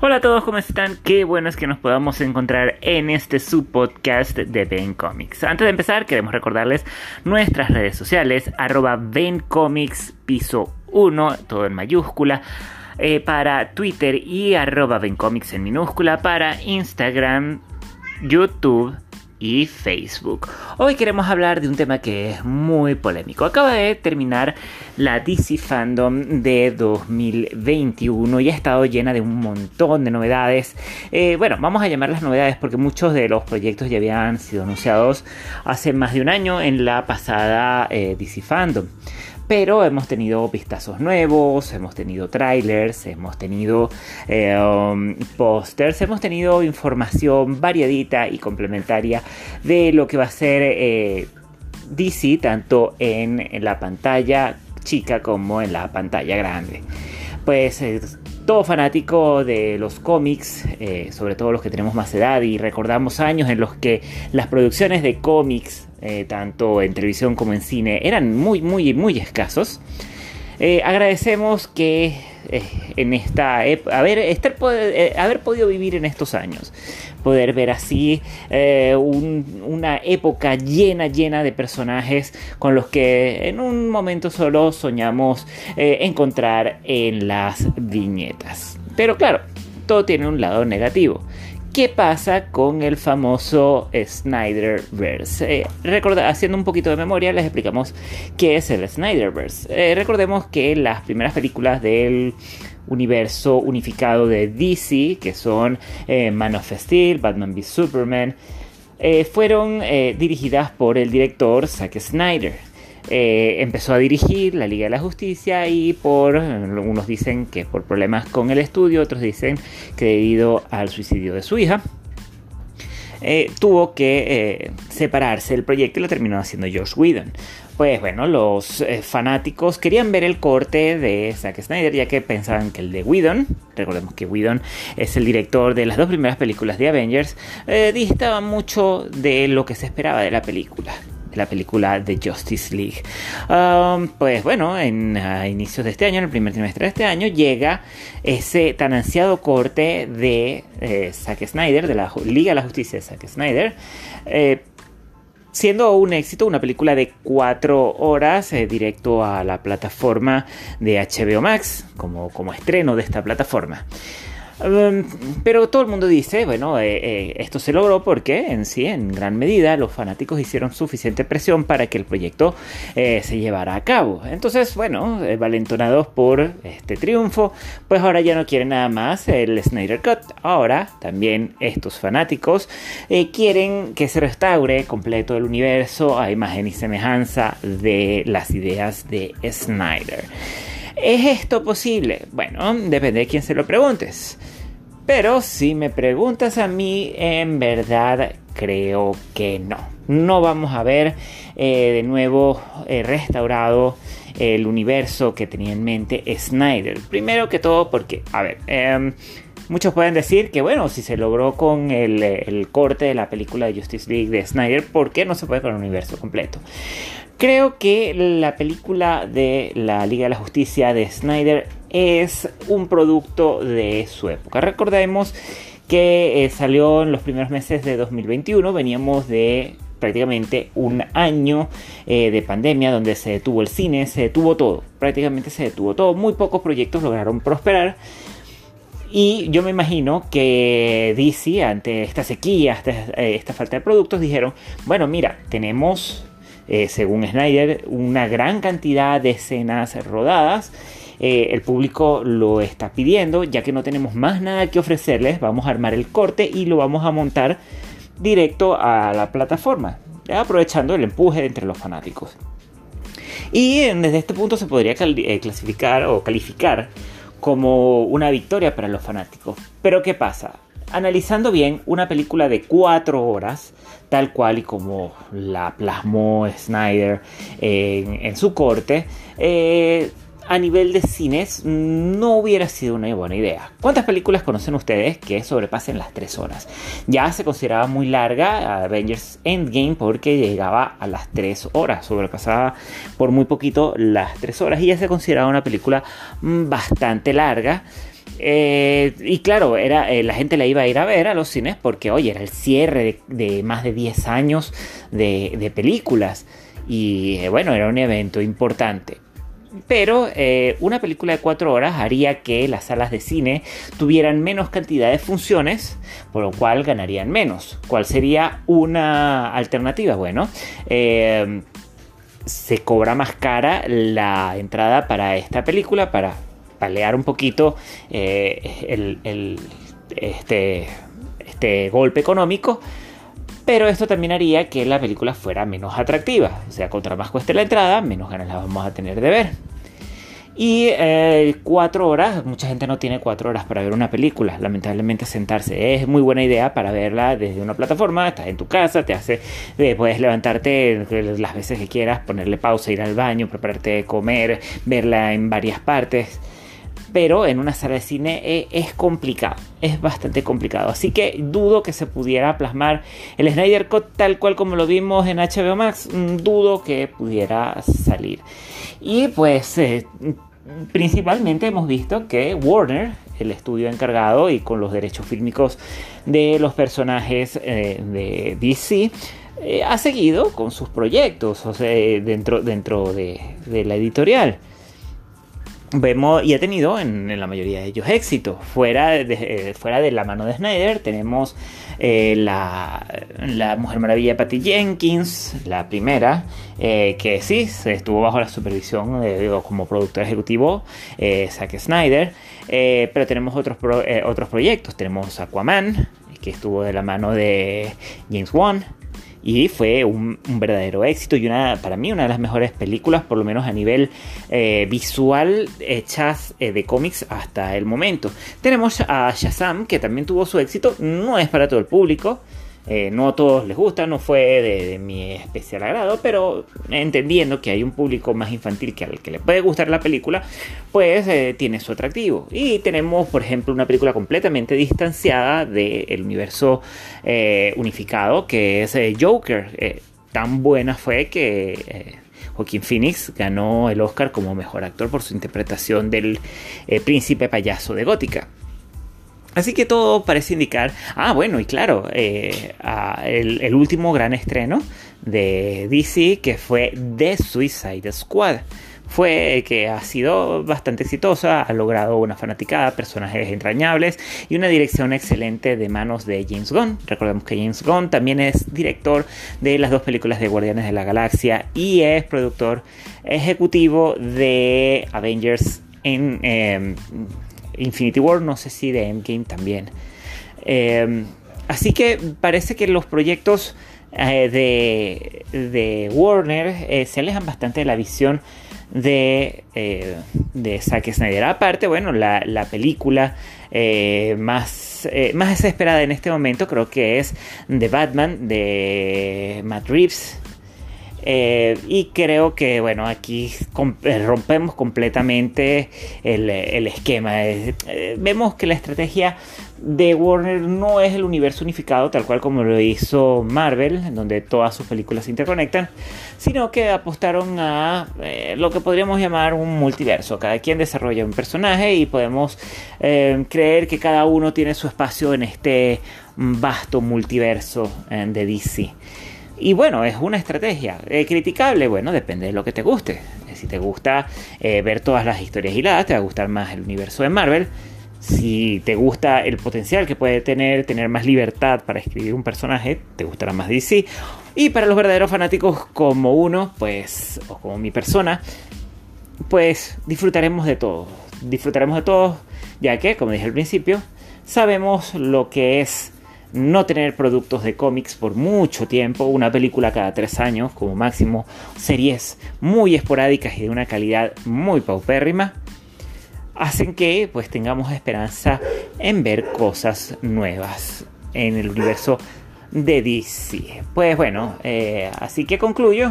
Hola a todos, ¿cómo están? Qué bueno es que nos podamos encontrar en este subpodcast de Ben Comics. Antes de empezar, queremos recordarles nuestras redes sociales, arroba Ben Comics piso 1, todo en mayúscula. Eh, para Twitter y arroba Comics en minúscula para Instagram, YouTube y Facebook. Hoy queremos hablar de un tema que es muy polémico. Acaba de terminar la DC Fandom de 2021 y ha estado llena de un montón de novedades. Eh, bueno, vamos a llamarlas novedades porque muchos de los proyectos ya habían sido anunciados hace más de un año en la pasada eh, DC Fandom pero hemos tenido vistazos nuevos, hemos tenido trailers, hemos tenido eh, um, pósters, hemos tenido información variadita y complementaria de lo que va a ser eh, DC tanto en, la pantalla chica como en la pantalla grande. Pues eh, todo fanático de los cómics, sobre todo los que tenemos más edad y recordamos años en los que las producciones de cómics eh, tanto en televisión como en cine, eran muy, muy, muy escasos. Eh, agradecemos que eh, en esta haber, estar, haber podido vivir en estos años, poder ver así una época llena, llena de personajes con los que en un momento solo soñamos encontrar en las viñetas. Pero claro, todo tiene un lado negativo. ¿Qué pasa con el famoso Snyderverse? Eh, haciendo un poquito de memoria, les explicamos qué es el Snyderverse. Eh, recordemos que las primeras películas del universo unificado de DC, que son eh, Man of Steel, Batman v Superman, fueron dirigidas por el director Zack Snyder. Eh, empezó a dirigir la Liga de la Justicia y por, unos dicen que por problemas con el estudio, otros dicen que debido al suicidio de su hija, eh, tuvo que eh, separarse del proyecto y lo terminó haciendo George Whedon. Pues bueno, los fanáticos querían ver el corte de Zack Snyder ya que pensaban que el de Whedon, recordemos que Whedon es el director de las dos primeras películas de Avengers, distaba mucho de lo que se esperaba de la película la película de Justice League. Um, pues bueno, en, a inicios de este año, en el primer trimestre de este año, llega ese tan ansiado corte de eh, Zack Snyder, de la Liga de la Justicia de Zack Snyder. Eh, siendo un éxito, una película de cuatro horas eh, directo a la plataforma de HBO Max como, como estreno de esta plataforma. Em, pero todo el mundo dice, bueno, eh, eh, esto se logró porque en sí, en gran medida, los fanáticos hicieron suficiente presión para que el proyecto eh, se llevara a cabo. Entonces, bueno, valentonados por este triunfo, pues ahora ya no quieren nada más el Snyder Cut. Ahora también estos fanáticos quieren que se restaure completo el universo a imagen y semejanza de las ideas de Snyder. ¿Es esto posible? Bueno, depende de quién se lo preguntes. Pero si me preguntas a mí, en verdad creo que no. No vamos a ver eh, de nuevo eh, restaurado el universo que tenía en mente Snyder. Primero que todo porque, a ver, em, muchos pueden decir que bueno, si se logró con el, corte de la película de Justice League de Snyder, ¿por qué no se puede con el universo completo? Creo que la película de la Liga de la Justicia de Snyder es un producto de su época. Recordemos que eh, salió en los primeros meses de 2021, veníamos de prácticamente un año eh, de pandemia donde se detuvo el cine, se detuvo todo, prácticamente se detuvo todo, muy pocos proyectos lograron prosperar. Y yo me imagino que DC, ante esta sequía, esta, eh, esta falta de productos, dijeron, bueno, mira, tenemos eh, según Snyder, una gran cantidad de escenas rodadas. Eh, el público lo está pidiendo, ya que no tenemos más nada que ofrecerles, vamos a armar el corte y lo vamos a montar directo a la plataforma, aprovechando el empuje entre los fanáticos. Y desde este punto se podría clasificar o calificar como una victoria para los fanáticos. Pero ¿qué pasa? Analizando bien una película de 4 horas, tal cual y como la plasmó Snyder en, su corte, eh, a nivel de cines no hubiera sido una buena idea. ¿Cuántas películas conocen ustedes que sobrepasen las 3 horas? Ya se consideraba muy larga Avengers Endgame porque llegaba a las 3 horas, sobrepasaba por muy poquito las 3 horas y ya se consideraba una película mm, bastante larga. Eh, y claro, era, la gente la iba a ir a ver a los cines porque, oye, era el cierre de, más de 10 años de, películas. Y bueno, era un evento importante. Pero una película de 4 horas haría que las salas de cine tuvieran menos cantidad de funciones, por lo cual ganarían menos. ¿Cuál sería una alternativa? Bueno, se cobra más cara la entrada para esta película para palear un poquito eh, el, este, este golpe económico. Pero esto también haría que la película fuera menos atractiva. O sea, contra más cueste la entrada, menos ganas la vamos a tener de ver. Y eh, cuatro horas, mucha gente no tiene cuatro horas para ver una película. Lamentablemente sentarse es muy buena idea para verla desde una plataforma. Estás en tu casa, te hace, eh, puedes levantarte las veces que quieras, ponerle pausa, ir al baño, prepararte de comer, verla en varias partes pero en una sala de cine eh, es complicado, es bastante complicado. Así que dudo que se pudiera plasmar el Snyder Cut tal cual como lo vimos en HBO Max, mm, dudo que pudiera salir. Y pues principalmente hemos visto que Warner, el estudio encargado y con los derechos fílmicos de los personajes eh, de DC, eh, ha seguido con sus proyectos o sea, dentro, dentro de, la editorial. Vemos y ha tenido en, la mayoría de ellos éxito. Fuera de, eh, fuera de la mano de Snyder tenemos la, la, Mujer Maravilla Patty Jenkins, la primera, eh, que sí, estuvo bajo la supervisión como productor ejecutivo eh, Zack Snyder, eh, pero tenemos otros, otros proyectos, tenemos Aquaman, que estuvo de la mano de James Wan, y fue un, verdadero éxito y una para mí una de las mejores películas por lo menos a nivel visual hechas de cómics hasta el momento. Tenemos a Shazam que también tuvo su éxito no es para todo el público eh, no a todos les gusta, no fue de, mi especial agrado, pero entendiendo que hay un público más infantil que al que le puede gustar la película, pues eh, tiene su atractivo. Y tenemos, por ejemplo, una película completamente distanciada del universo eh, unificado, que es Joker. tan buena fue que... Joaquín Phoenix ganó el Oscar como mejor actor por su interpretación del príncipe payaso de Gótica. Así que todo parece indicar. Ah, bueno, y claro, eh, el, último gran estreno de DC que fue The Suicide Squad. Fue que ha sido bastante exitosa, ha logrado una fanaticada, personajes entrañables y una dirección excelente de manos de James Gunn. Recordemos que James Gunn también es director de las dos películas de Guardianes de la Galaxia y es productor ejecutivo de Avengers en. Em, Infinity War, no sé si de Endgame también. Em, así que parece que los proyectos eh, de, Warner eh, se alejan bastante de la visión de, eh, de Zack Snyder. Aparte, bueno, la, la película más, más esperada en este momento creo que es The Batman de Matt Reeves. Eh, y creo que, bueno, aquí eh, rompemos completamente el, esquema. Eh, vemos que la estrategia de Warner no es el universo unificado tal cual como lo hizo Marvel, donde todas sus películas se interconectan, sino que apostaron a lo que podríamos llamar un multiverso. Cada quien desarrolla un personaje y podemos creer que cada uno tiene su espacio en este vasto multiverso de DC. Y bueno, es una estrategia. Eh, criticable, bueno, depende de lo que te guste. Eh, si te gusta eh, ver todas las historias hiladas, te va a gustar más el universo de Marvel. Si te gusta el potencial que puede tener, tener más libertad para escribir un personaje, te gustará más DC. Y para los verdaderos fanáticos como uno, pues, o como mi persona, pues disfrutaremos de todo. Disfrutaremos de todo, ya que, como dije al principio, sabemos lo que es no tener productos de cómics por mucho tiempo, una película cada tres años como máximo, series muy esporádicas y de una calidad muy paupérrima, hacen que pues tengamos esperanza en ver cosas nuevas en el universo de DC. Pues bueno, eh, así que concluyo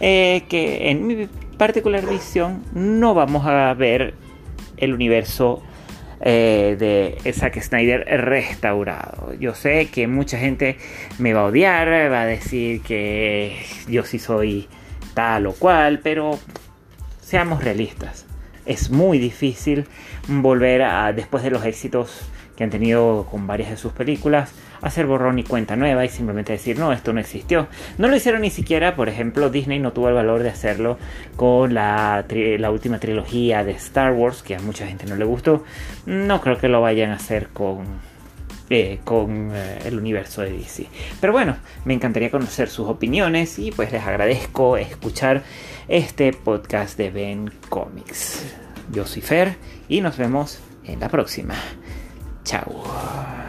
eh, que en mi particular visión no vamos a ver el universo eh, de Zack Snyder restaurado. Yo sé que mucha gente me va a odiar, va a decir que yo sí soy tal o cual, pero seamos realistas. es muy difícil volver a, después de los éxitos que han tenido con varias de sus películas, hacer borrón y cuenta nueva y simplemente decir, no, esto no existió. No lo hicieron ni siquiera, por ejemplo, Disney no tuvo el valor de hacerlo con la, la última trilogía de Star Wars, que a mucha gente no le gustó. No creo que lo vayan a hacer con eh, con eh, el universo de DC. Pero bueno, me encantaría conocer sus opiniones y pues les agradezco escuchar este podcast de Ben Comics. Yo soy Fer y nos vemos en la próxima. Chao.